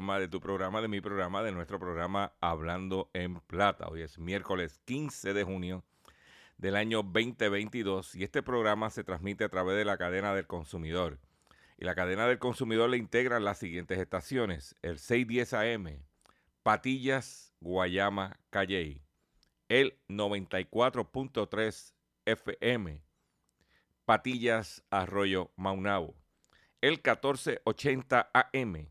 Más de tu programa, de mi programa, de nuestro programa Hablando en Plata. Hoy es miércoles 15 de junio del año 2022 y este programa se transmite a través de la cadena del consumidor. Y la cadena del consumidor le integran las siguientes estaciones, el 610 AM, Patillas, Guayama, Calley, el 94.3 FM, Patillas, Arroyo, Maunabo el 1480 AM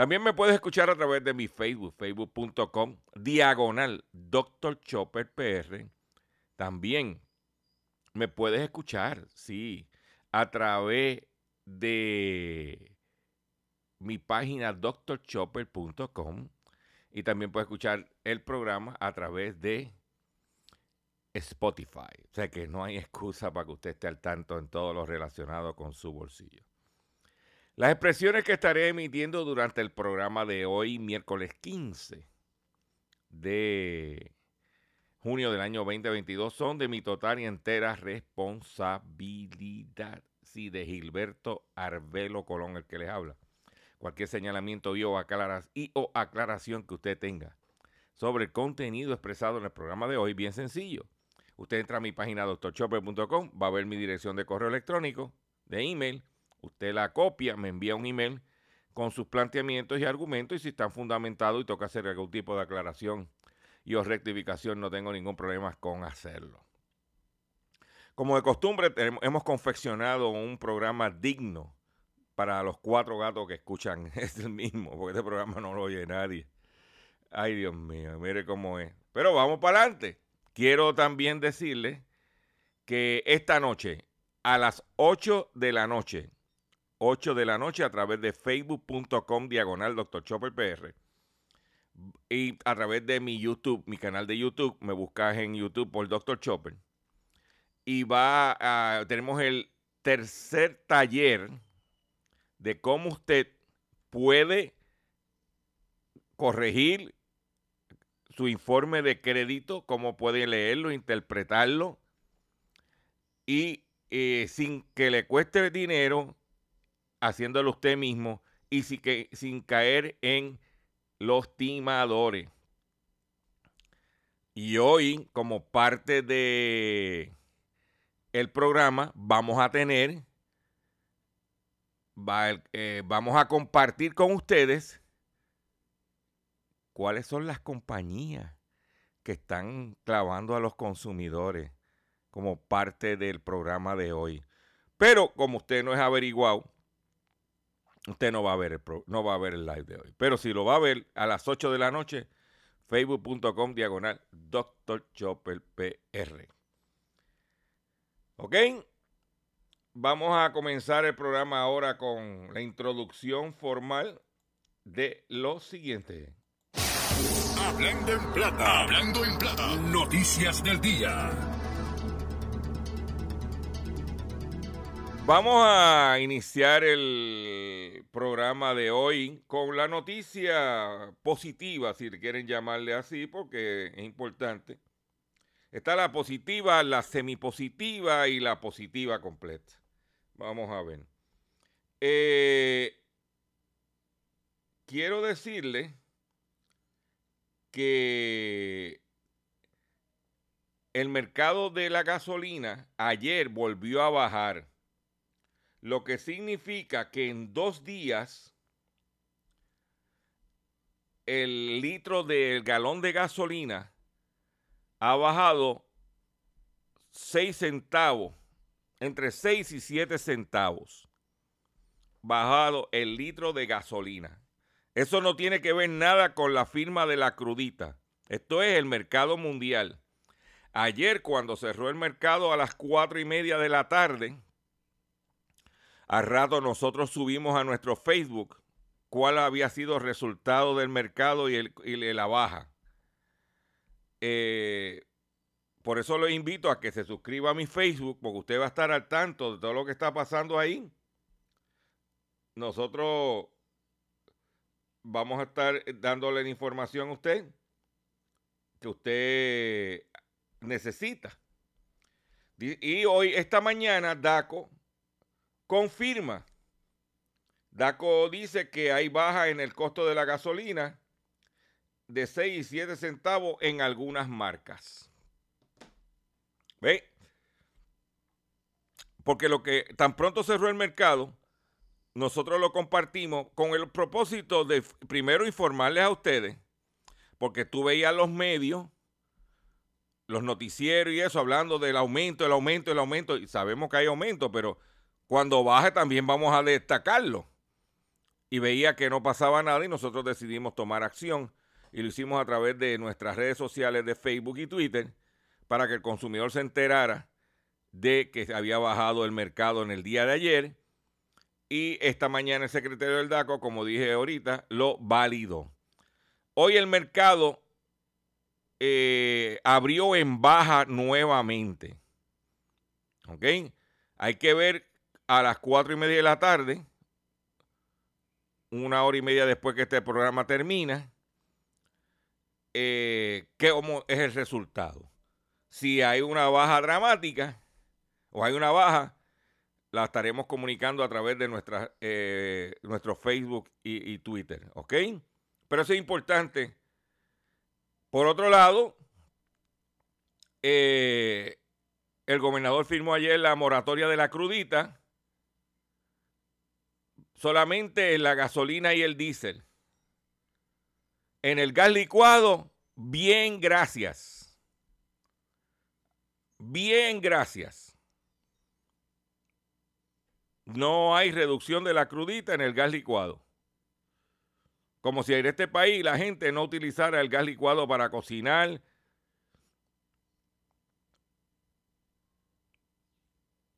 También me puedes escuchar a través de mi Facebook, facebook.com, diagonal Dr. Chopper PR. También me puedes escuchar, sí, a través de mi página drchopper.com y también puedes escuchar el programa a través de Spotify. O sea que no hay excusa para que usted esté al tanto en todo lo relacionado con su bolsillo. Las expresiones que estaré emitiendo durante el programa de hoy, miércoles 15 de junio del año 2022, son de mi total y entera responsabilidad. Sí, de Gilberto Arbelo Colón, el que les habla. Cualquier señalamiento o, y o aclaración que usted tenga sobre el contenido expresado en el programa de hoy, bien sencillo. Usted entra a mi página doctorchopper.com, va a ver mi dirección de correo electrónico, de email. Usted la copia, me envía un email con sus planteamientos y argumentos y si están fundamentados y toca hacer algún tipo de aclaración y o rectificación, no tengo ningún problema con hacerlo. Como de costumbre, hemos confeccionado un programa digno para los cuatro gatos que escuchan. Es el mismo, porque este programa no lo oye nadie. Ay, Dios mío, mire cómo es. Pero vamos para adelante. Quiero también decirle que esta noche, a las 8 de la noche, 8 de la noche a través de facebook.com diagonal Dr. Chopper PR y a través de mi YouTube, mi canal de YouTube, me buscas en YouTube por Dr. Chopper. Y va a, tenemos el tercer taller de cómo usted puede corregir su informe de crédito, cómo puede leerlo, interpretarlo y eh, sin que le cueste dinero, haciéndolo usted mismo y sin, caer en los timadores. Y hoy, como parte de el programa, vamos a tener, eh, vamos a compartir con ustedes cuáles son las compañías que están clavando a los consumidores como parte del programa de hoy. Pero como usted no es averiguado, usted no va a ver el, no va a ver el live de hoy. Pero si lo va a ver a las 8 de la noche, facebook.com diagonal Dr. Chopper PR. ¿Ok? Vamos a comenzar el programa ahora con la introducción formal de lo siguiente. Hablando en plata. Hablando en plata. Noticias del día. Vamos a iniciar el programa de hoy con la noticia positiva, si quieren llamarle así, porque es importante. Está la positiva, la semipositiva y la positiva completa. Vamos a ver. Eh, quiero decirle que el mercado de la gasolina ayer volvió a bajar, lo que significa que en dos días el litro del galón de gasolina ha bajado 6 centavos, entre 6 y 7 centavos, bajado el litro de gasolina. Eso no tiene que ver nada con la firma de la crudita. Esto es el mercado mundial. Ayer cuando cerró el mercado a las cuatro y media de la tarde, al rato nosotros subimos a nuestro Facebook cuál había sido el resultado del mercado y, la baja. Eh, por eso lo invito a que se suscriba a mi Facebook, porque usted va a estar al tanto de todo lo que está pasando ahí. Nosotros vamos a estar dándole la información a usted que usted necesita. Y hoy, esta mañana, DACO confirma. DACO dice que hay baja en el costo de la gasolina de 6 y 7 centavos en algunas marcas. ¿Ve? Porque lo que tan pronto cerró el mercado, nosotros lo compartimos con el propósito de primero informarles a ustedes, porque tú veías los medios, los noticieros y eso, hablando del aumento, el aumento, el aumento, y sabemos que hay aumento, pero cuando baje también vamos a destacarlo. Y veía que no pasaba nada y nosotros decidimos tomar acción y lo hicimos a través de nuestras redes sociales de Facebook y Twitter para que el consumidor se enterara de que había bajado el mercado en el día de ayer y esta mañana el secretario del DACO, como dije ahorita, lo validó. Hoy el mercado eh, abrió en baja nuevamente. ¿Ok? Hay que ver a las cuatro y media de la tarde, una hora y media después que este programa termina, eh, qué es el resultado. Si hay una baja dramática o hay una baja, la estaremos comunicando a través de eh, nuestro Facebook y, Twitter, ¿ok? Pero eso es importante. Por otro lado, eh, el gobernador firmó ayer la moratoria de la crudita solamente en la gasolina y el diésel. En el gas licuado, bien, gracias. Bien, gracias no hay reducción de la crudita en el gas licuado. Como si en este país la gente no utilizara el gas licuado para cocinar.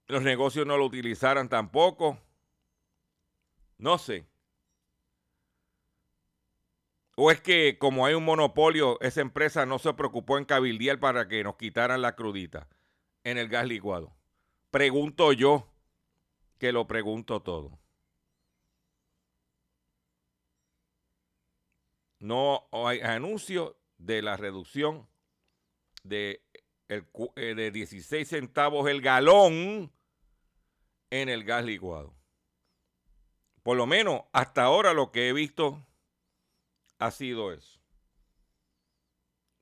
Los negocios no lo utilizaran tampoco. No sé. ¿O es que como hay un monopolio, esa empresa no se preocupó en cabildear para que nos quitaran la crudita en el gas licuado? Pregunto yo que lo pregunto todo. No hay anuncio de la reducción de, el, eh, de 16 centavos el galón en el gas licuado. Por lo menos hasta ahora lo que he visto ha sido eso.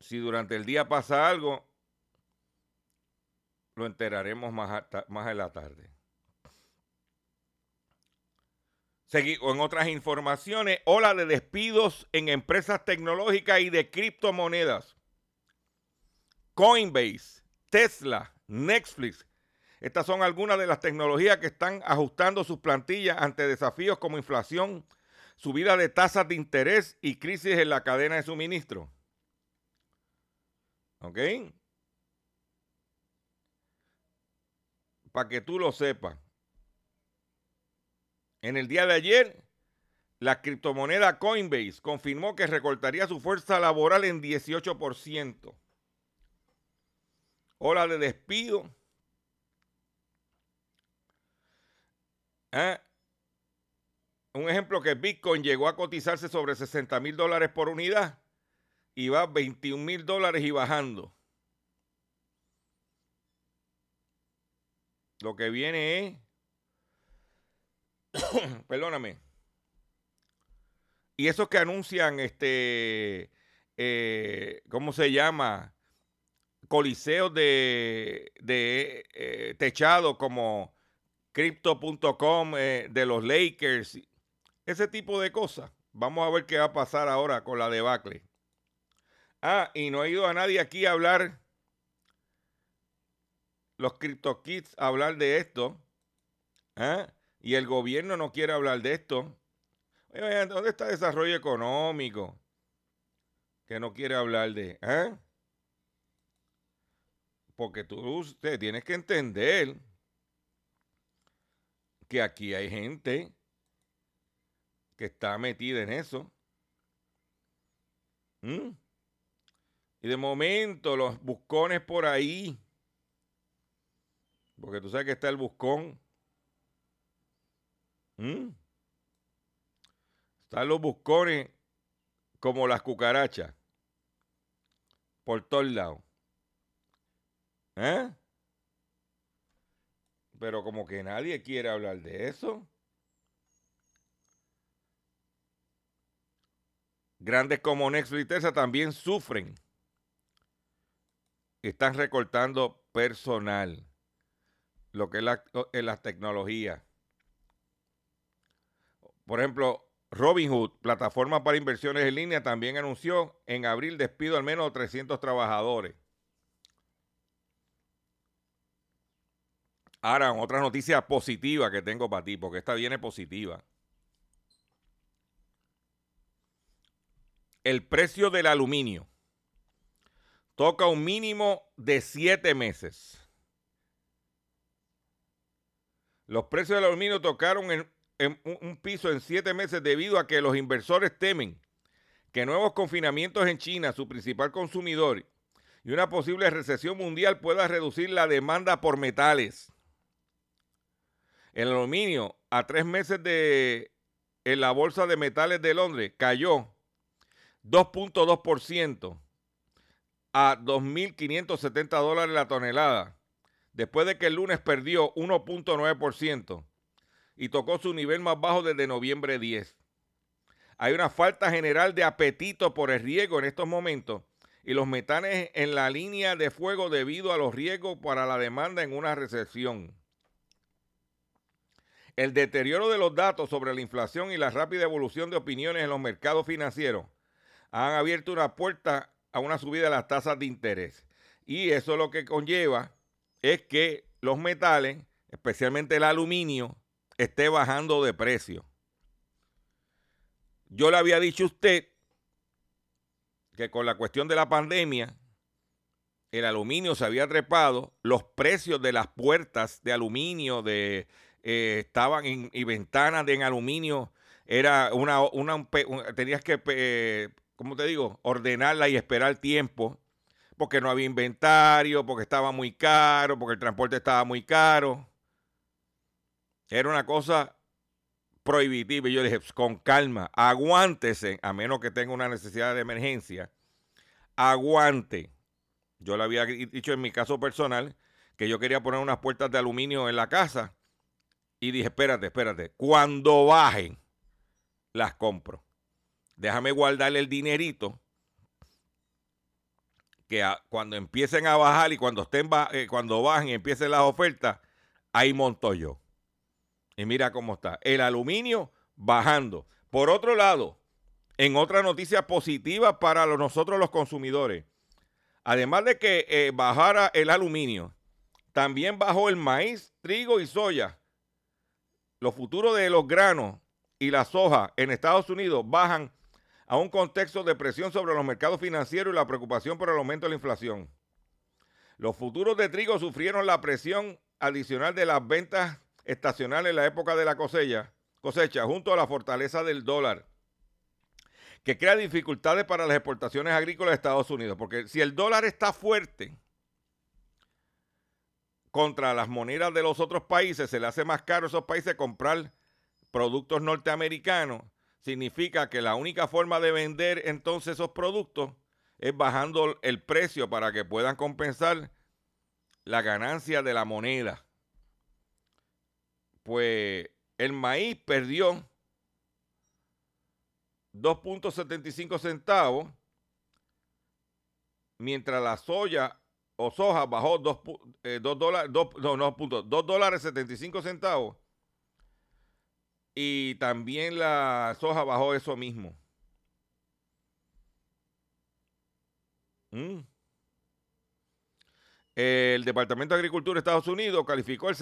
Si durante el día pasa algo, lo enteraremos más, más en la tarde. en otras informaciones, ola de despidos en empresas tecnológicas y de criptomonedas. Coinbase, Tesla, Netflix. Estas son algunas de las tecnologías que están ajustando sus plantillas ante desafíos como inflación, subida de tasas de interés y crisis en la cadena de suministro. ¿Ok? para que tú lo sepas. En el día de ayer, la criptomoneda Coinbase confirmó que recortaría su fuerza laboral en 18%. Ola de despido. Ah, un ejemplo que Bitcoin llegó a cotizarse sobre 60 mil dólares por unidad y va a 21 mil dólares y bajando. Lo que viene es, perdóname, y esos que anuncian, este, eh, ¿cómo se llama? Coliseos de, de eh, techado como crypto.com eh, de los Lakers, ese tipo de cosas. Vamos a ver qué va a pasar ahora con la debacle. Ah, y no ha ido a nadie aquí a hablar, los CryptoKids a hablar de esto. ¿ah? Y el gobierno no quiere hablar de esto. ¿Dónde está el desarrollo económico? Que no quiere hablar de. ¿ah? Porque tú usted, tienes que entender que aquí hay gente que está metida en eso. ¿Mm? Y de momento los buscones por ahí, porque tú sabes que está el buscón. ¿Mm? Están los buscones como las cucarachas por todos lados. ¿Eh? Pero como que nadie quiere hablar de eso. Grandes como Netflix y Tesla también sufren están recortando personal, lo que es la, las tecnologías. Por ejemplo, Robinhood, plataforma para inversiones en línea, también anunció en abril despido al menos 300 trabajadores. Ahora, otra noticia positiva que tengo para ti, porque esta viene positiva. El precio del aluminio toca un mínimo de siete meses. Los precios del aluminio tocaron en, un piso en siete meses debido a que los inversores temen que nuevos confinamientos en China, su principal consumidor, y una posible recesión mundial pueda reducir la demanda por metales. El aluminio a tres meses de en la bolsa de metales de Londres cayó 2.2% a 2.570 dólares la tonelada, después de que el lunes perdió 1.9% y tocó su nivel más bajo desde noviembre 10. Hay una falta general de apetito por el riego en estos momentos y los metales en la línea de fuego debido a los riesgos para la demanda en una recesión. El deterioro de los datos sobre la inflación y la rápida evolución de opiniones en los mercados financieros han abierto una puerta a una subida de las tasas de interés. Y eso lo que conlleva es que los metales, especialmente el aluminio, esté bajando de precio. Yo le había dicho a usted que con la cuestión de la pandemia, el aluminio se había trepado, los precios de las puertas de aluminio de, eh, estaban en, y ventanas de en aluminio, era una, una, tenías que eh, como te digo, ordenarla y esperar tiempo, porque no había inventario, porque estaba muy caro, porque el transporte estaba muy caro. Era una cosa prohibitiva. Y yo dije, pues, con calma, aguántese, a menos que tenga una necesidad de emergencia. Aguante. Yo le había dicho en mi caso personal que yo quería poner unas puertas de aluminio en la casa. Y dije, espérate, espérate. Cuando bajen, las compro déjame guardarle el dinerito que cuando empiecen a bajar y cuando estén eh, cuando bajen y empiecen las ofertas, ahí monto yo. Y mira cómo está. El aluminio bajando. Por otro lado, en otra noticia positiva para nosotros los consumidores, además de que eh, bajara el aluminio, también bajó el maíz, trigo y soya. Los futuros de los granos y la soja en Estados Unidos bajan a un contexto de presión sobre los mercados financieros y la preocupación por el aumento de la inflación. Los futuros de trigo sufrieron la presión adicional de las ventas estacionales en la época de la cosecha, cosecha junto a la fortaleza del dólar, que crea dificultades para las exportaciones agrícolas de Estados Unidos, porque si el dólar está fuerte contra las monedas de los otros países, se le hace más caro a esos países comprar productos norteamericanos, significa que la única forma de vender entonces esos productos es bajando el precio para que puedan compensar la ganancia de la moneda. Pues el maíz perdió 2.75 centavos, mientras la soya soja bajó 2, eh, dólares, 2, no, no, punto, 2 dólares 75 centavos. Y también la soja bajó eso mismo. Mm. El Departamento de Agricultura de Estados Unidos calificó el,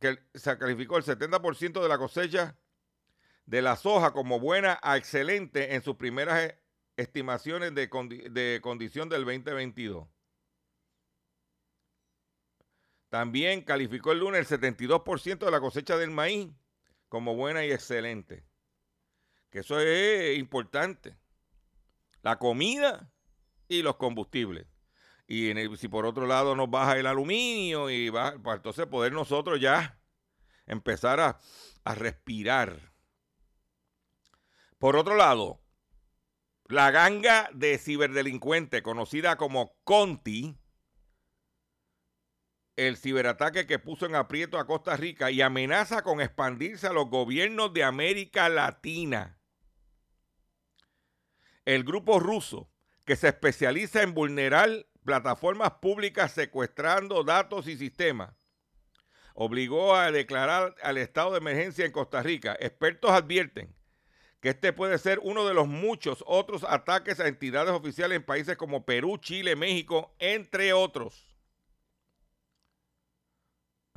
que se calificó el 70% de la cosecha de la soja como buena a excelente en sus primeras eh, estimaciones de, de condición del 2022. También calificó el lunes el 72% de la cosecha del maíz como buena y excelente. Que eso es importante. La comida y los combustibles. Y si por otro lado nos baja el aluminio y va, pues entonces poder nosotros ya empezar a, a respirar. Por otro lado, la ganga de ciberdelincuentes conocida como Conti, el ciberataque que puso en aprieto a Costa Rica y amenaza con expandirse a los gobiernos de América Latina. El grupo ruso, que se especializa en vulnerar plataformas públicas secuestrando datos y sistemas, obligó a declarar al estado de emergencia en Costa Rica. Expertos advierten que este puede ser uno de los muchos otros ataques a entidades oficiales en países como Perú, Chile, México, entre otros.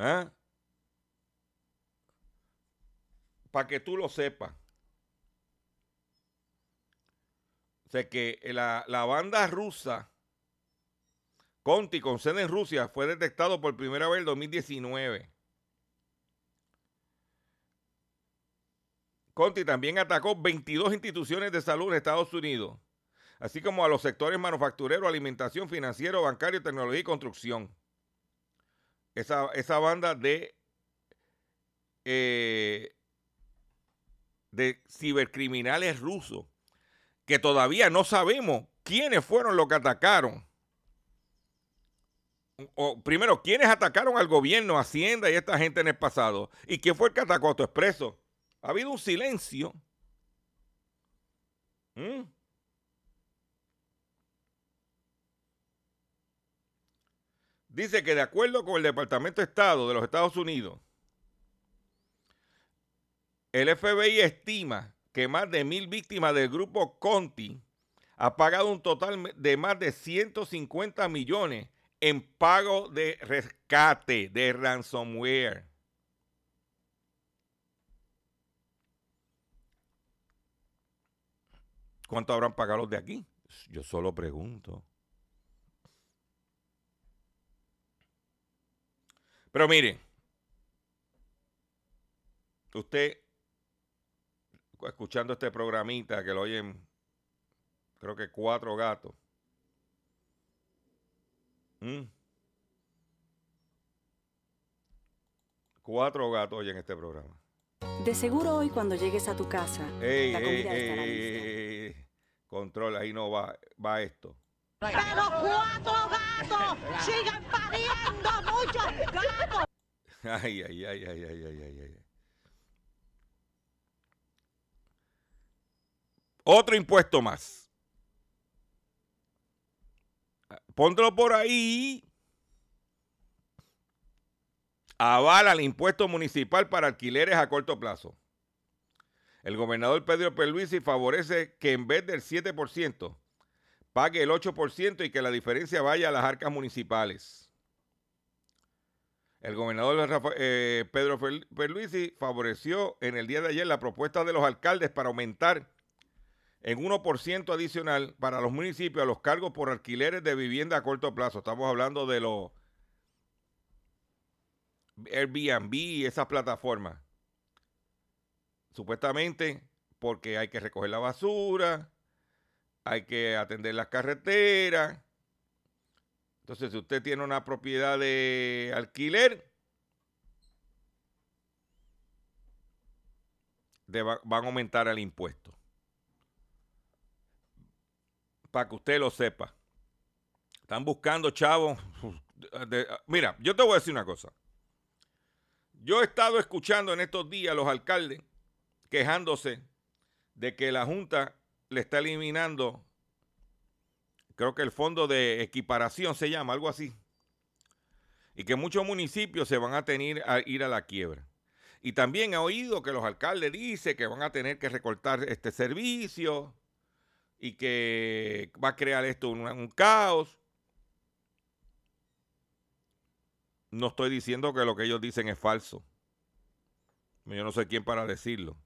¿Ah? Para que tú lo sepas. sé que la, la banda rusa Conti con sede en Rusia fue detectado por primera vez en 2019. Conti también atacó 22 instituciones de salud en Estados Unidos, así como a los sectores manufacturero, alimentación, financiero, bancario, tecnología y construcción esa, banda de, eh, de cibercriminales rusos que todavía no sabemos quiénes fueron los que atacaron. O, primero, quiénes atacaron al gobierno, Hacienda y esta gente en el pasado. ¿Y quién fue el que atacó a tu expreso? Ha habido un silencio. ¿Mm? Dice que de acuerdo con el Departamento de Estado de los Estados Unidos, el FBI estima que más de mil víctimas del grupo Conti ha pagado un total de más de 150 millones en pago de rescate de ransomware. ¿Cuánto habrán pagado los de aquí? Yo solo pregunto. Pero miren, usted, escuchando este programita que lo oyen, creo que cuatro gatos. ¿Mm? Cuatro gatos oyen este programa. De seguro hoy cuando llegues a tu casa, la comida estará lista. Control, ahí no va, va esto. Pero cuatro gatos sigan pariendo muchos gatos. Ay, ay, ay, ay, ay, ay, ay, ay. Otro impuesto más. Póntelo por ahí. Avala el impuesto municipal para alquileres a corto plazo. El gobernador Pedro Perluisi favorece que en vez del 7%, pague el 8% y que la diferencia vaya a las arcas municipales. El gobernador eh, Pedro Perluisi favoreció en el día de ayer la propuesta de los alcaldes para aumentar en 1% adicional para los municipios los cargos por alquileres de vivienda a corto plazo. Estamos hablando de los Airbnb y esas plataformas. Supuestamente porque hay que recoger la basura, hay que atender las carreteras. Entonces, si usted tiene una propiedad de alquiler, van a aumentar el impuesto. Para que usted lo sepa. Están buscando, chavos. mira, yo te voy a decir una cosa. Yo he estado escuchando en estos días a los alcaldes quejándose de que la Junta le está eliminando, creo que el fondo de equiparación se llama, algo así, y que muchos municipios se van a tener a ir a la quiebra. Y también he oído que los alcaldes dicen que van a tener que recortar este servicio y que va a crear esto un caos. No estoy diciendo que lo que ellos dicen es falso. Yo no sé quién para decirlo.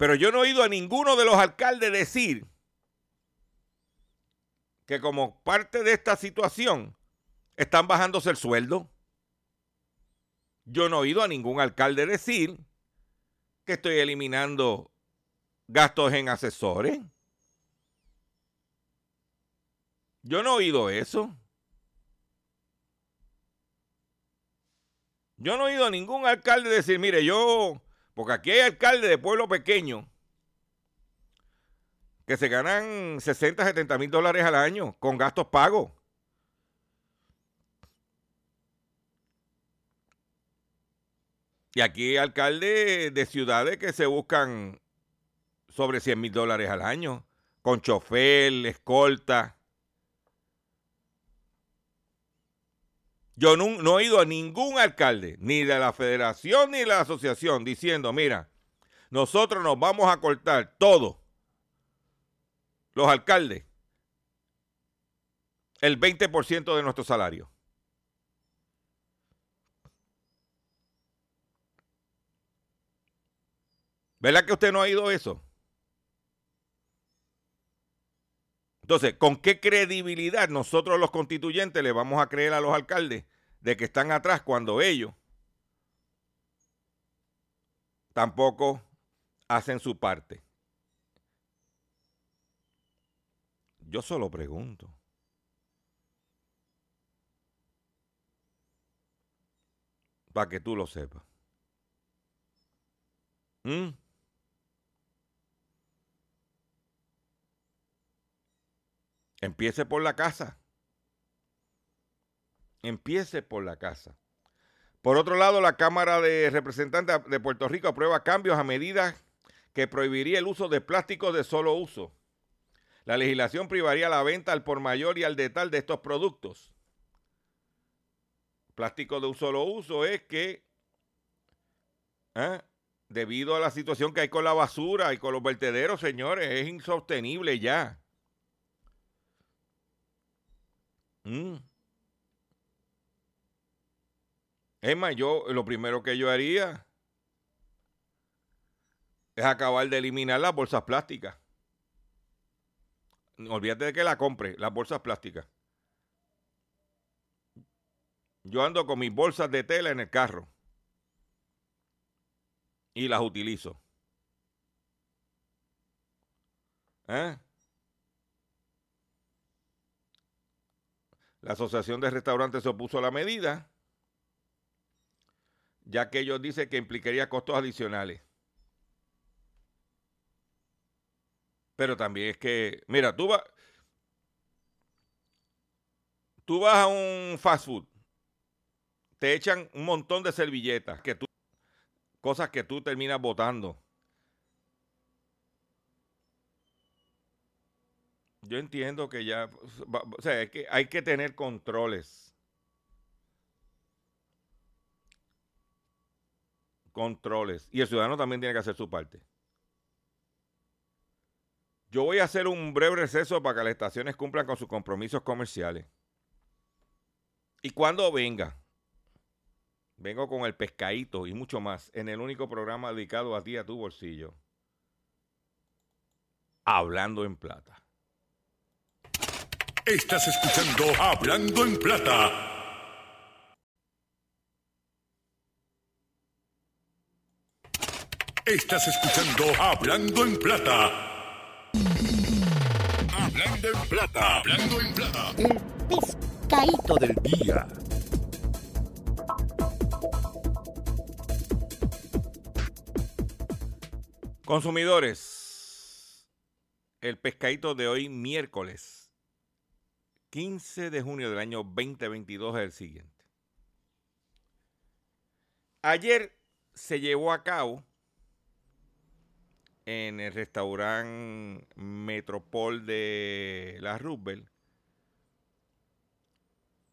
Pero yo no he oído a ninguno de los alcaldes decir que como parte de esta situación están bajándose el sueldo. Yo no he oído a ningún alcalde decir que estoy eliminando gastos en asesores. Yo no he oído eso. Yo no he oído a ningún alcalde decir, mire, yo porque aquí hay alcaldes de pueblo pequeño que se ganan 60, 70 mil dólares al año con gastos pagos. Y aquí hay alcaldes de ciudades que se buscan sobre 100 mil dólares al año, con chofer, escolta. Yo no, he ido a ningún alcalde, ni de la federación ni de la asociación, diciendo, mira, nosotros nos vamos a cortar todo, los alcaldes, el 20% de nuestro salario. ¿Verdad que usted no ha ido eso? Entonces, ¿con qué credibilidad nosotros los constituyentes le vamos a creer a los alcaldes de que están atrás cuando ellos tampoco hacen su parte? Yo solo pregunto. Para que tú lo sepas. ¿Mm? Empiece por la casa. Empiece por la casa. Por otro lado, la Cámara de Representantes de Puerto Rico aprueba cambios a medidas que prohibiría el uso de plásticos de solo uso. La legislación privaría la venta al por mayor y al detal de estos productos. Plástico de un solo uso es que, ¿eh? debido a la situación que hay con la basura y con los vertederos, señores, es insostenible ya. Mm. Es más, yo lo primero que yo haría es acabar de eliminar las bolsas plásticas. Olvídate de que la compre, las bolsas plásticas. Yo ando con mis bolsas de tela en el carro y las utilizo. ¿Eh? La Asociación de Restaurantes se opuso a la medida, ya que ellos dicen que implicaría costos adicionales. Pero también es que, mira, tú vas, tú vas a un fast food, te echan un montón de servilletas, que tú, cosas que tú terminas botando. Yo entiendo que ya, o sea, que hay que tener controles. Controles. Y el ciudadano también tiene que hacer su parte. Yo voy a hacer un breve receso para que las estaciones cumplan con sus compromisos comerciales. Y cuando venga, vengo con el pescadito y mucho más en el único programa dedicado a ti, a tu bolsillo. Hablando en plata. Estás escuchando Hablando en Plata. Estás escuchando Hablando en Plata. Hablando en Plata. Hablando en Plata. El pescadito del día. Consumidores, el pescadito de hoy miércoles 15 de junio del año 2022 es el siguiente. Ayer se llevó a cabo en el restaurante Metropol de la Roosevelt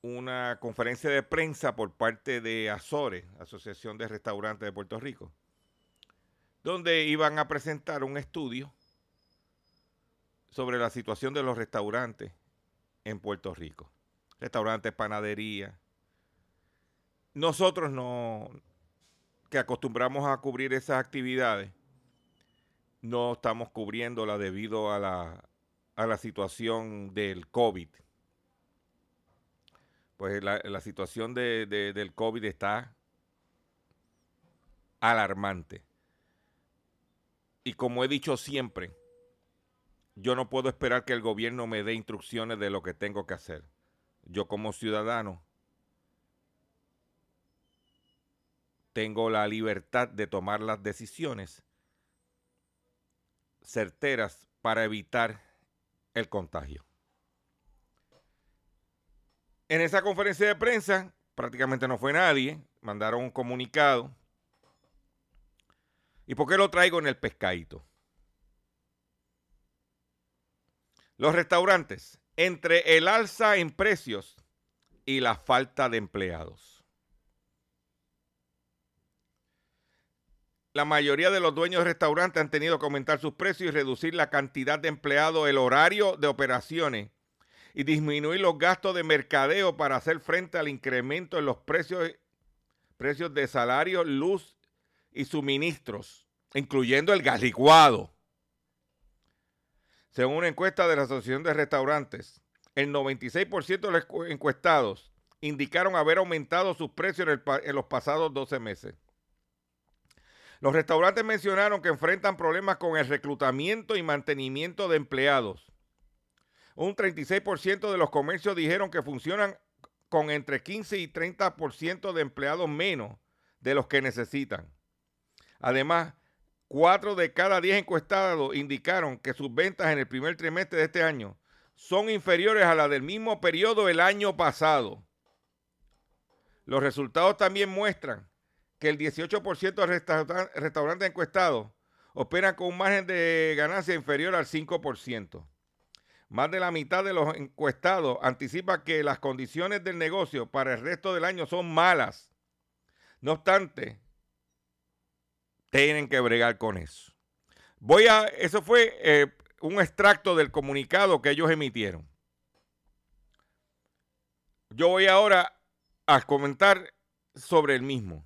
una conferencia de prensa por parte de Azores, Asociación de Restaurantes de Puerto Rico donde iban a presentar un estudio sobre la situación de los restaurantes en Puerto Rico. Restaurantes, panadería. Nosotros no, que acostumbramos a cubrir esas actividades, no estamos cubriéndola debido a la, a la situación del COVID. Pues la, situación del COVID está alarmante. Y como he dicho siempre, yo no puedo esperar que el gobierno me dé instrucciones de lo que tengo que hacer. Yo como ciudadano tengo la libertad de tomar las decisiones certeras para evitar el contagio. En esa conferencia de prensa prácticamente no fue nadie, mandaron un comunicado ¿Y por qué lo traigo en el pescadito? Los restaurantes, entre el alza en precios y la falta de empleados. La mayoría de los dueños de restaurantes han tenido que aumentar sus precios y reducir la cantidad de empleados, el horario de operaciones y disminuir los gastos de mercadeo para hacer frente al incremento en los precios, precios de salario, luz y suministros, incluyendo el gas licuado. Según una encuesta de la Asociación de Restaurantes, el 96% de los encuestados indicaron haber aumentado sus precios en, los pasados 12 meses. Los restaurantes mencionaron que enfrentan problemas con el reclutamiento y mantenimiento de empleados. Un 36% de los comercios dijeron que funcionan con entre 15 y 30% de empleados menos de los que necesitan. Además, cuatro de cada diez encuestados indicaron que sus ventas en el primer trimestre de este año son inferiores a las del mismo periodo del año pasado. Los resultados también muestran que el 18% de restaurantes encuestados operan con un margen de ganancia inferior al 5%. Más de la mitad de los encuestados anticipa que las condiciones del negocio para el resto del año son malas. No obstante, tienen que bregar con eso. Voy a, eso fue eh, un extracto del comunicado que ellos emitieron. Yo voy ahora a comentar sobre el mismo.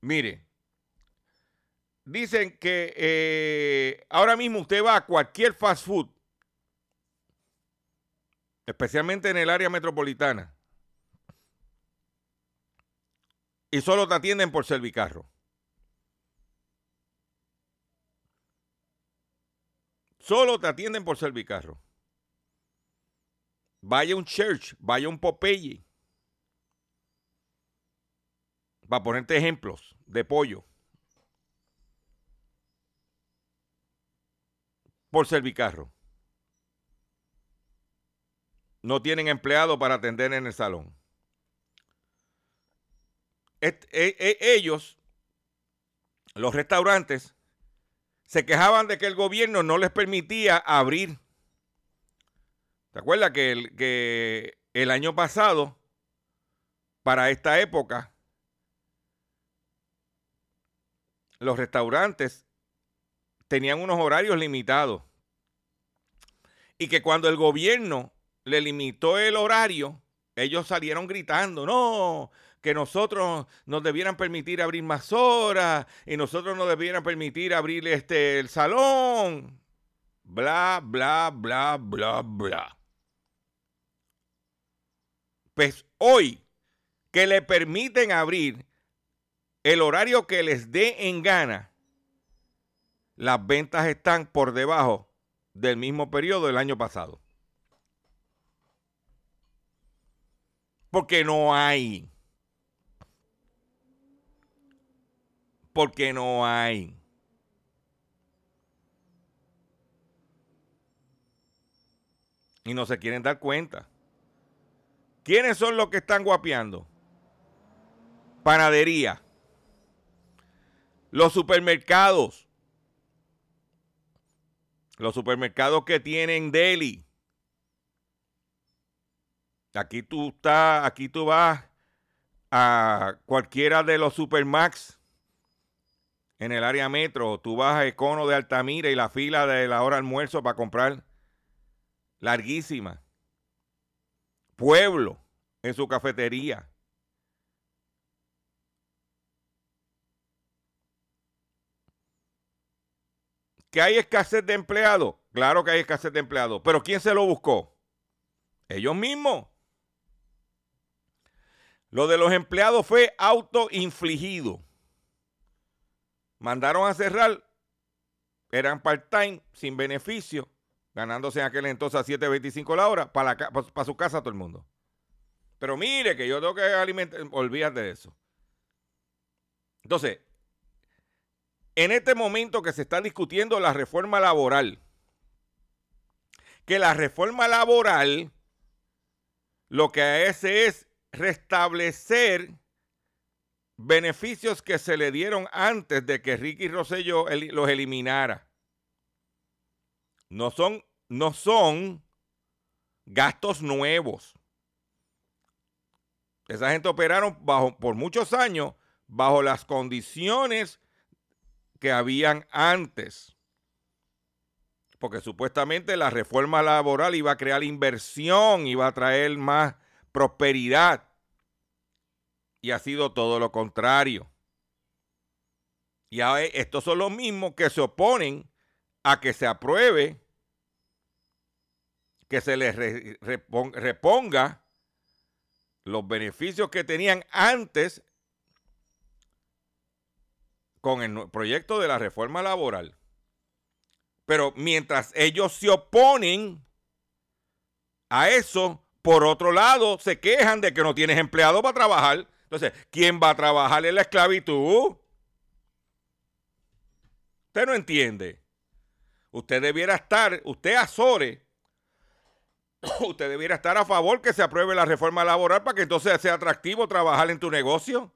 Mire, dicen que eh, ahora mismo usted va a cualquier fast food, especialmente en el área metropolitana, y solo te atienden por servicarro. Solo te atienden por servicarro. Vaya un church, vaya un Popeye. Para ponerte ejemplos de pollo. Por servicarro. No tienen empleado para atender en el salón. E, e, ellos, los restaurantes, se quejaban de que el gobierno no les permitía abrir. ¿Te acuerdas que el, que el año pasado, para esta época, los restaurantes tenían unos horarios limitados? Y que cuando el gobierno le limitó el horario, ellos salieron gritando, no, que nosotros nos debieran permitir abrir más horas y nosotros nos debieran permitir abrir este, el salón. Bla, bla, bla, bla, bla. Pues hoy que le permiten abrir el horario que les dé en gana, las ventas están por debajo del mismo periodo del año pasado. Porque no hay. Porque no hay. Y no se quieren dar cuenta. ¿Quiénes son los que están guapeando? Panadería. Los supermercados. Los supermercados que tienen deli. Aquí tú estás, aquí tú vas a cualquiera de los supermax en el área metro, tú vas a Econo de Altamira y la fila de la hora almuerzo para comprar larguísima. Pueblo en su cafetería. ¿Que hay escasez de empleados? Claro que hay escasez de empleados. Pero ¿quién se lo buscó? Ellos mismos. Lo de los empleados fue autoinfligido. Mandaron a cerrar, eran part-time, sin beneficio, ganándose en aquel entonces a 7.25 la hora, para, para su casa todo el mundo. Pero mire que yo tengo que alimentar, olvídate de eso. Entonces, en este momento que se está discutiendo la reforma laboral, que la reforma laboral lo que hace es restablecer beneficios que se le dieron antes de que Ricky Rosselló los eliminara. No son, no son gastos nuevos. Esa gente operaron bajo, por muchos años bajo las condiciones que habían antes. Porque supuestamente la reforma laboral iba a crear inversión, iba a traer más prosperidad. Y ha sido todo lo contrario. Y estos son los mismos que se oponen a que se apruebe, que se les reponga los beneficios que tenían antes con el proyecto de la reforma laboral. Pero mientras ellos se oponen a eso, por otro lado, se quejan de que no tienes empleado para trabajar. Entonces, ¿quién va a trabajar en la esclavitud? Usted no entiende. Usted debiera estar, usted Azore, usted debiera estar a favor que se apruebe la reforma laboral para que entonces sea atractivo trabajar en tu negocio.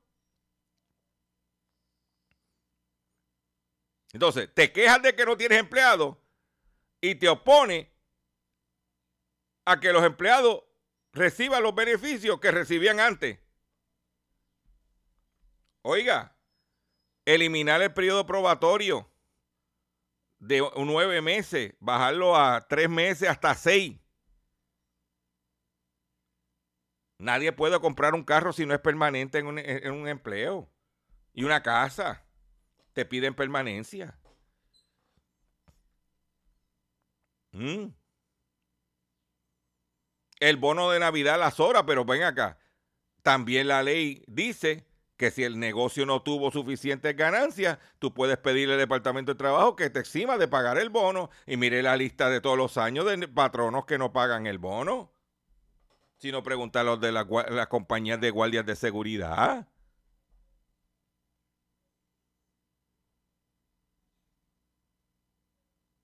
Entonces, te quejas de que no tienes empleado y te opone a que los empleados reciban los beneficios que recibían antes. Oiga, eliminar el periodo probatorio de nueve meses, bajarlo a tres meses hasta seis. Nadie puede comprar un carro si no es permanente en un, empleo y una casa te piden permanencia. Mm. El bono de Navidad las horas, pero ven acá. También la ley dice que si el negocio no tuvo suficientes ganancias, tú puedes pedirle al Departamento de Trabajo que te exima de pagar el bono. Y mire la lista de todos los años de patronos que no pagan el bono. Si no, pregunta a los de las la compañías de guardias de seguridad.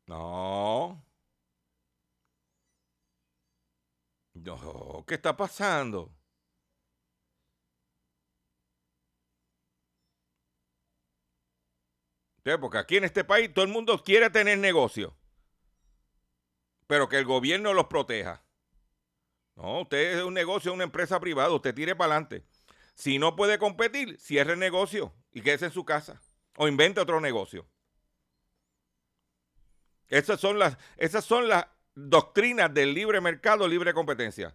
No. No, ¿qué está pasando? Porque aquí en este país todo el mundo quiere tener negocio, pero que el gobierno los proteja. No, usted es un negocio, una empresa privada, usted tire para adelante. Si no puede competir, cierre el negocio y quédese en su casa o invente otro negocio. Esas son las, esas son las doctrinas del libre mercado, libre competencia.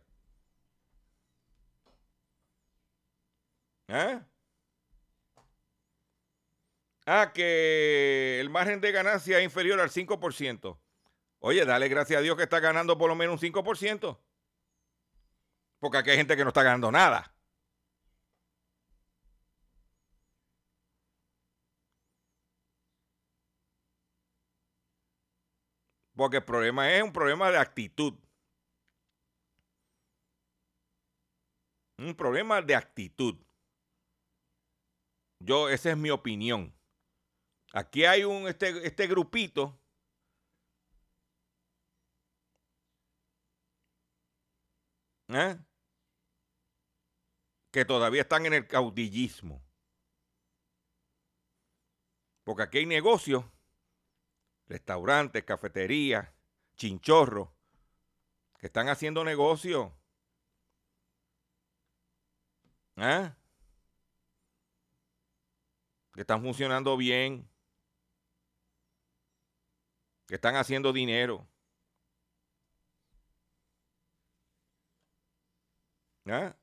¿Eh? Ah, que el margen de ganancia es inferior al 5%. Oye, dale gracias a Dios que está ganando por lo menos un 5%. Porque aquí hay gente que no está ganando nada. Porque el problema es un problema de actitud. Un problema de actitud. Yo, esa es mi opinión. Aquí hay un, este, este grupito ¿eh? que todavía están en el caudillismo. Porque aquí hay negocios, restaurantes, cafeterías, chinchorros, que están haciendo negocio. ¿Eh? Que están funcionando bien. Que están haciendo dinero. ¿Eh?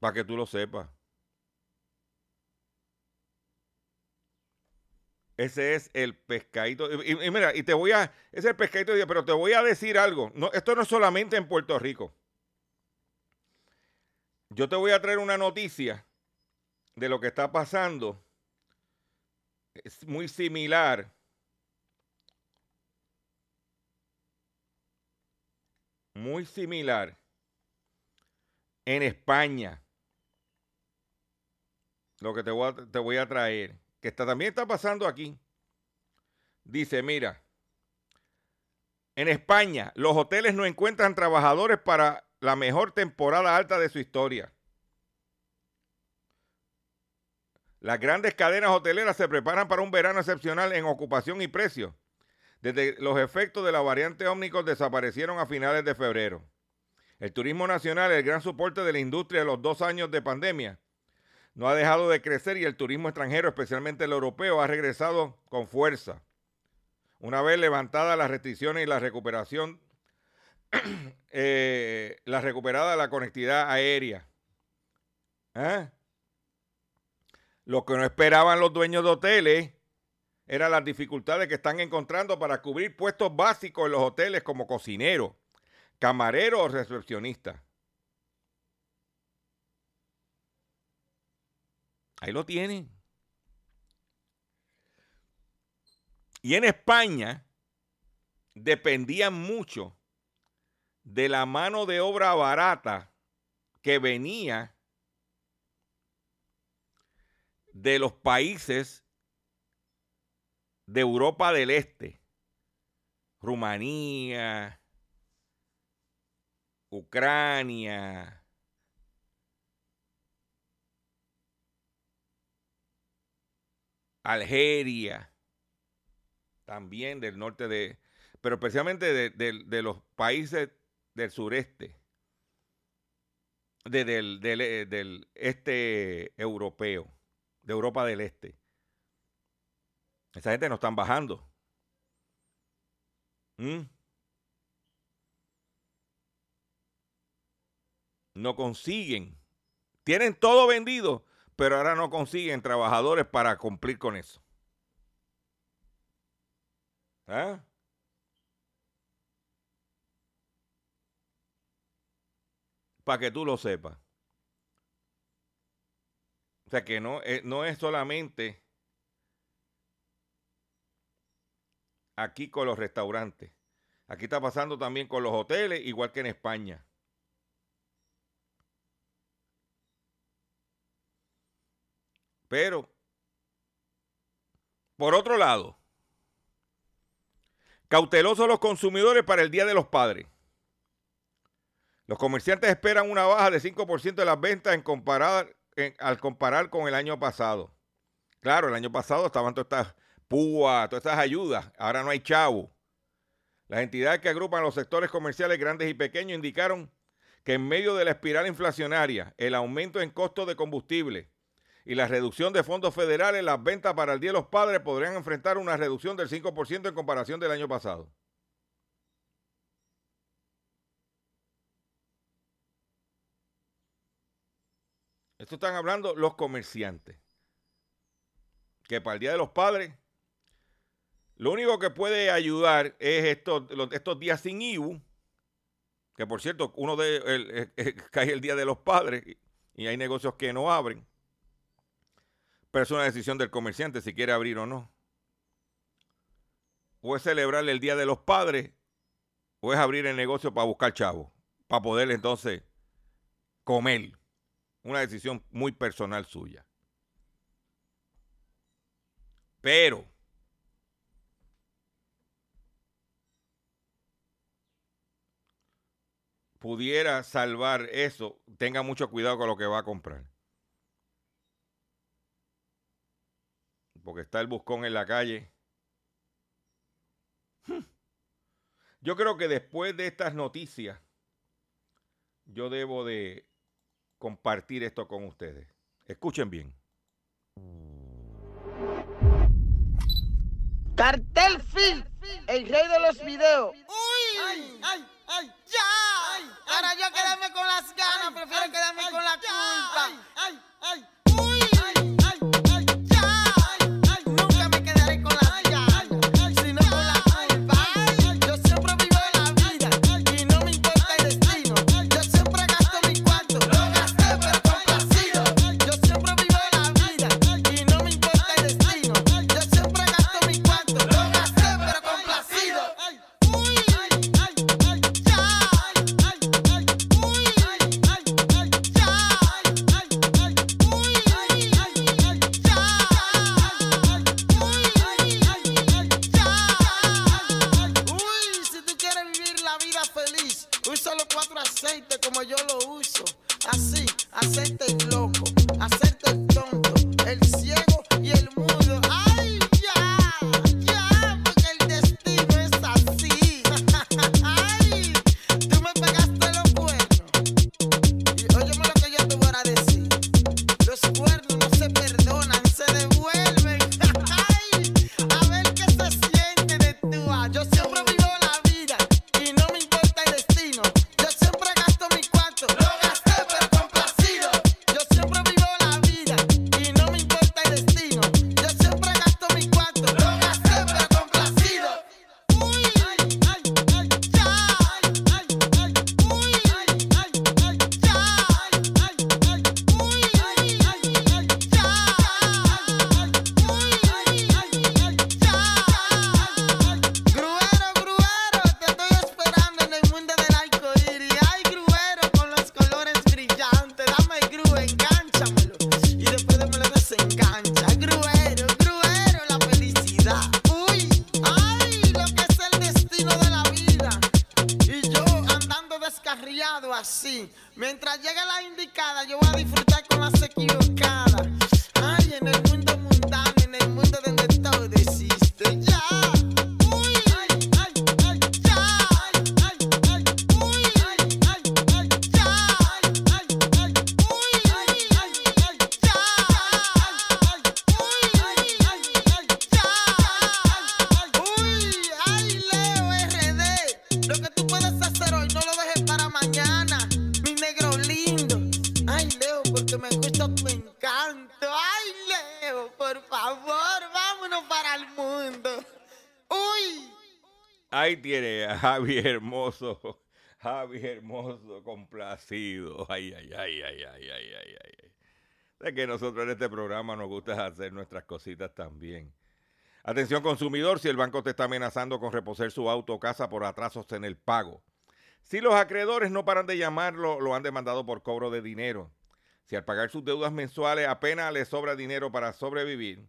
Para que tú lo sepas. Ese es el pescadito. Y, mira, y te voy a. Ese es el pescadito, pero te voy a decir algo. No, esto no es solamente en Puerto Rico. Yo te voy a traer una noticia de lo que está pasando. Es muy similar. Muy similar en España lo que te voy a, te voy a traer, que está, también está pasando aquí. Dice, mira, en España los hoteles no encuentran trabajadores para la mejor temporada alta de su historia. Las grandes cadenas hoteleras se preparan para un verano excepcional en ocupación y precio. Desde los efectos de la variante ómnicos desaparecieron a finales de febrero. El turismo nacional, el gran soporte de la industria de los dos años de pandemia, no ha dejado de crecer y el turismo extranjero, especialmente el europeo, ha regresado con fuerza. Una vez levantadas las restricciones y la recuperación, eh, la recuperada la conectividad aérea. ¿eh? Lo que no esperaban los dueños de hoteles eran las dificultades que están encontrando para cubrir puestos básicos en los hoteles como cocinero, camarero o recepcionista. Ahí lo tienen. Y en España dependían mucho de la mano de obra barata que venía de los países de Europa del Este, Rumanía, Ucrania, Algeria, también del norte de, pero especialmente de, los países del sureste, del, eh, del, este europeo, de Europa del Este. Esa gente no están bajando. ¿Mm? No consiguen. Tienen todo vendido pero ahora no consiguen trabajadores para cumplir con eso. ¿Ah? Para que tú lo sepas. O sea que no, eh, no es solamente aquí con los restaurantes. Aquí está pasando también con los hoteles, igual que en España. Pero, por otro lado, cautelosos los consumidores para el Día de los Padres. Los comerciantes esperan una baja de 5% de las ventas en al comparar con el año pasado. Claro, el año pasado estaban todas estas púas, todas estas ayudas. Ahora no hay chavo. Las entidades que agrupan los sectores comerciales grandes y pequeños indicaron que en medio de la espiral inflacionaria, el aumento en costos de combustible, y la reducción de fondos federales, las ventas para el Día de los Padres podrían enfrentar una reducción del 5% en comparación del año pasado. Esto están hablando los comerciantes. Que para el Día de los Padres, lo único que puede ayudar es estos, estos días sin IBU, que por cierto, uno de cae el Día de los Padres y hay negocios que no abren. pero es una decisión del comerciante si quiere abrir o no. O es celebrar el Día de los Padres, o es abrir el negocio para buscar chavo, para poder entonces comer. Una decisión muy personal suya. Pero pudiera salvar eso, tenga mucho cuidado con lo que va a comprar. Porque está el buscón en la calle. Hmm. Yo creo que después de estas noticias, yo debo de compartir esto con ustedes. Escuchen bien. Cartel Film, el rey de los videos. ¡Uy! ¡Ay, ay, ay! ¡Ya! Para yo quedarme con las ganas, prefiero quedarme con la culpa. ¡Ay, ay, ay! ¡Ay, así. Mientras llegue la indicada, yo voy a disfrutar con las equivocadas. Ay, en el mundo Javi Hermoso. Javi Hermoso, complacido. Ay, ay, ay, ay, ay, ay, ay, ay. De que nosotros en este programa nos gusta hacer nuestras cositas también. Atención consumidor, si el banco te está amenazando con reposer su auto o casa por atrasos en el pago. Si los acreedores no paran de llamarlo, lo han demandado por cobro de dinero. Si al pagar sus deudas mensuales apenas le sobra dinero para sobrevivir,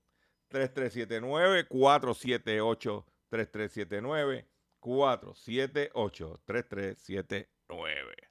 3379 478 3379 478 3379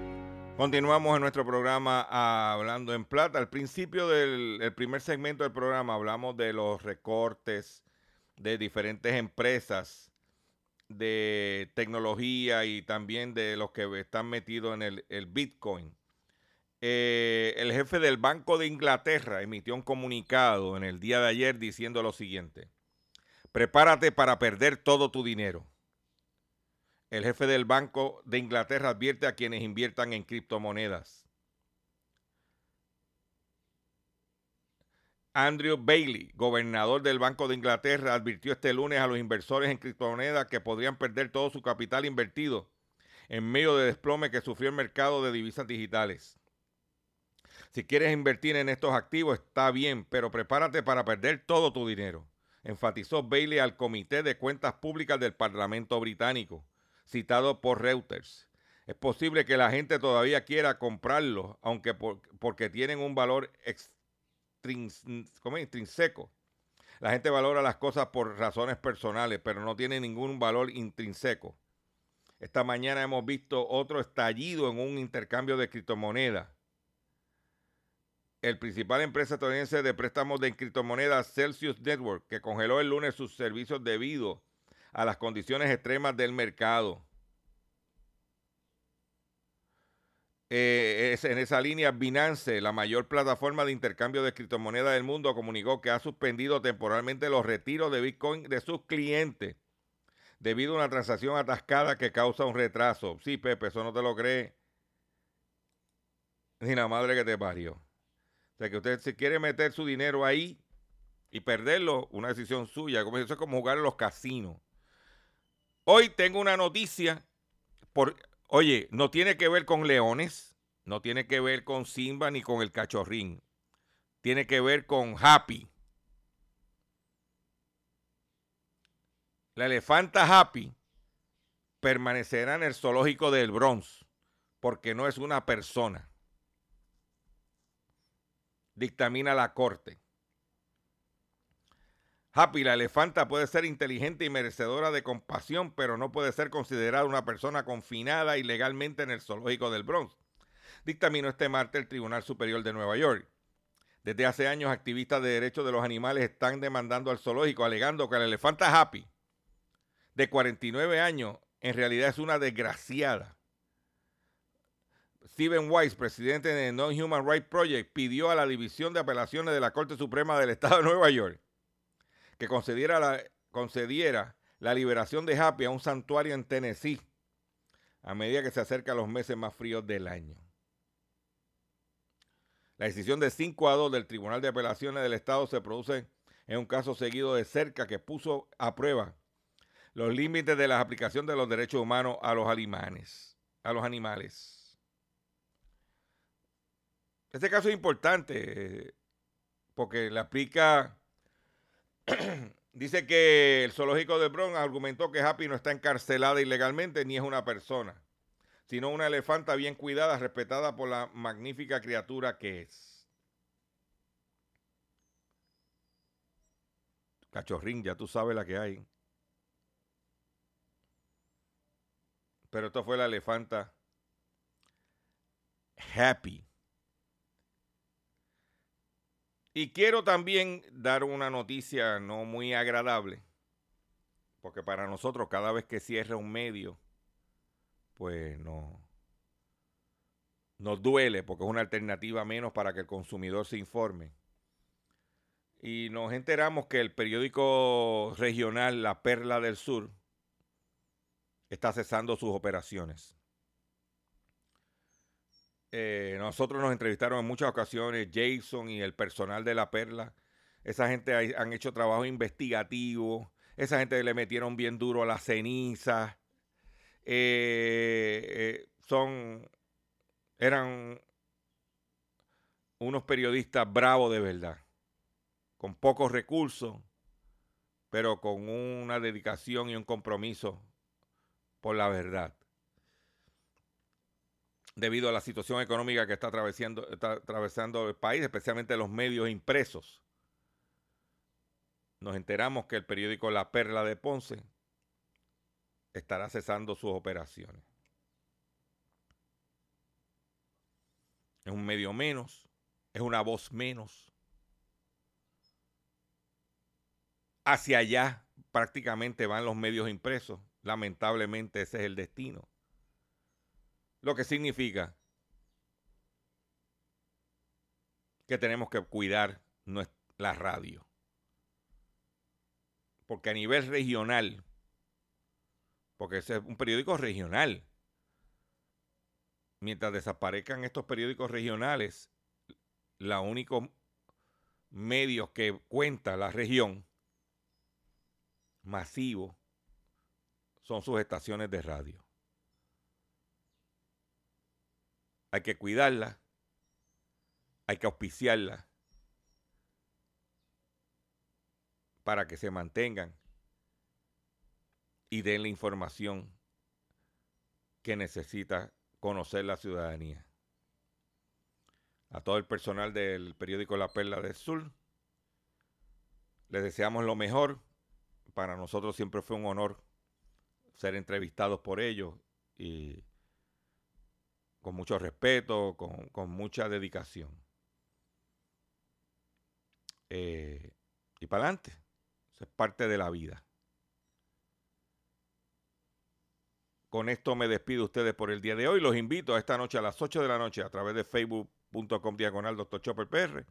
Continuamos en nuestro programa Hablando en Plata. Al principio del primer segmento del programa hablamos de los recortes de diferentes empresas de tecnología y también de los que están metidos en el, Bitcoin. Eh, el jefe del Banco de Inglaterra emitió un comunicado en el día de ayer diciendo lo siguiente. Prepárate para perder todo tu dinero. El jefe del Banco de Inglaterra advierte a quienes inviertan en criptomonedas. Andrew Bailey, gobernador del Banco de Inglaterra, advirtió este lunes a los inversores en criptomonedas que podrían perder todo su capital invertido en medio de desplome que sufrió el mercado de divisas digitales. Si quieres invertir en estos activos está bien, pero prepárate para perder todo tu dinero, enfatizó Bailey al Comité de Cuentas Públicas del Parlamento británico citado por Reuters. Es posible que la gente todavía quiera comprarlos, aunque porque tienen un valor intrínseco. La gente valora las cosas por razones personales, pero no tiene ningún valor intrínseco. Esta mañana hemos visto otro estallido en un intercambio de criptomonedas. El principal empresa estadounidense de préstamos de criptomonedas, Celsius Network, que congeló el lunes sus servicios debido a las condiciones extremas del mercado. Eh, en esa línea, Binance, la mayor plataforma de intercambio de criptomonedas del mundo, comunicó que ha suspendido temporalmente los retiros de Bitcoin de sus clientes debido a una transacción atascada que causa un retraso. Sí, Pepe, eso no te lo cree ni la madre que te parió. O sea, que usted si quiere meter su dinero ahí y perderlo, una decisión suya. Eso es como jugar en los casinos. Hoy tengo una noticia, por, oye, no tiene que ver con leones, no tiene que ver con Simba ni con el cachorrín, tiene que ver con Happy. La elefanta Happy permanecerá en el zoológico del Bronx porque no es una persona. Dictamina la corte. Happy, la elefanta, puede ser inteligente y merecedora de compasión, pero no puede ser considerada una persona confinada ilegalmente en el zoológico del Bronx. Dictaminó este martes el Tribunal Superior de Nueva York. Desde hace años, activistas de derechos de los animales están demandando al zoológico, alegando que la elefanta Happy, de 49 años, en realidad es una desgraciada. Steven Weiss, presidente de Non-Human Rights Project, pidió a la División de Apelaciones de la Corte Suprema del Estado de Nueva York que concediera la, concediera la liberación de Happy a un santuario en Tennessee a medida que se acerca a los meses más fríos del año. La decisión de 5 a 2 del Tribunal de Apelaciones del Estado se produce en un caso seguido de cerca que puso a prueba los límites de la aplicación de los derechos humanos a los animales. A los animales. Este caso es importante eh, porque le aplica Dice que el zoológico de Bronx argumentó que Happy no está encarcelada ilegalmente ni es una persona, sino una elefanta bien cuidada, respetada por la magnífica criatura que es. Cachorrín, ya tú sabes la que hay. Pero esto fue la elefanta Happy. Y quiero también dar una noticia no muy agradable, porque para nosotros cada vez que cierra un medio, pues no nos duele, porque es una alternativa menos para que el consumidor se informe. Y nos enteramos que el periódico regional La Perla del Sur está cesando sus operaciones. Eh, nosotros nos entrevistaron en muchas ocasiones, Jason y el personal de La Perla. Esa gente han hecho trabajo investigativo. Esa gente le metieron bien duro a la ceniza. Eh, eh, son, eran unos periodistas bravos de verdad, con pocos recursos, pero con una dedicación y un compromiso por la verdad. Debido a la situación económica que está atravesando, está atravesando el país, especialmente los medios impresos, nos enteramos que el periódico La Perla de Ponce estará cesando sus operaciones. Es un medio menos, es una voz menos. Hacia allá prácticamente van los medios impresos. Lamentablemente ese es el destino. Lo que significa que tenemos que cuidar la radio. Porque a nivel regional, porque ese es un periódico regional, mientras desaparezcan estos periódicos regionales, los únicos medios que cuenta la región masivo son sus estaciones de radio. Hay que cuidarla, hay que auspiciarla para que se mantengan y den la información que necesita conocer la ciudadanía. A todo el personal del periódico La Perla del Sur, les deseamos lo mejor. Para nosotros siempre fue un honor ser entrevistados por ellos y con mucho respeto, con, mucha dedicación. Eh, y para adelante, es parte de la vida. Con esto me despido ustedes por el día de hoy. Los invito a esta noche a las 8 de la noche a través de facebook.com diagonal Dr. Chopper PR.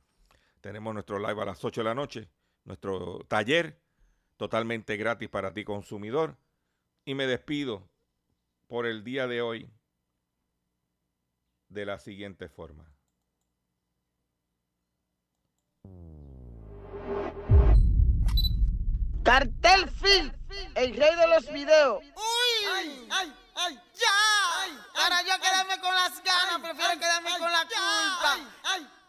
Tenemos nuestro live a las 8 de la noche, nuestro taller totalmente gratis para ti consumidor. Y me despido por el día de hoy de la siguiente forma. Cartel Phil, el rey de los videos. ¡Uy! ¡Ay, ay, ay! ¡Ya! Ahora yo quedarme con las ganas, prefiero quedarme con la culpa. ¡Ay, ay!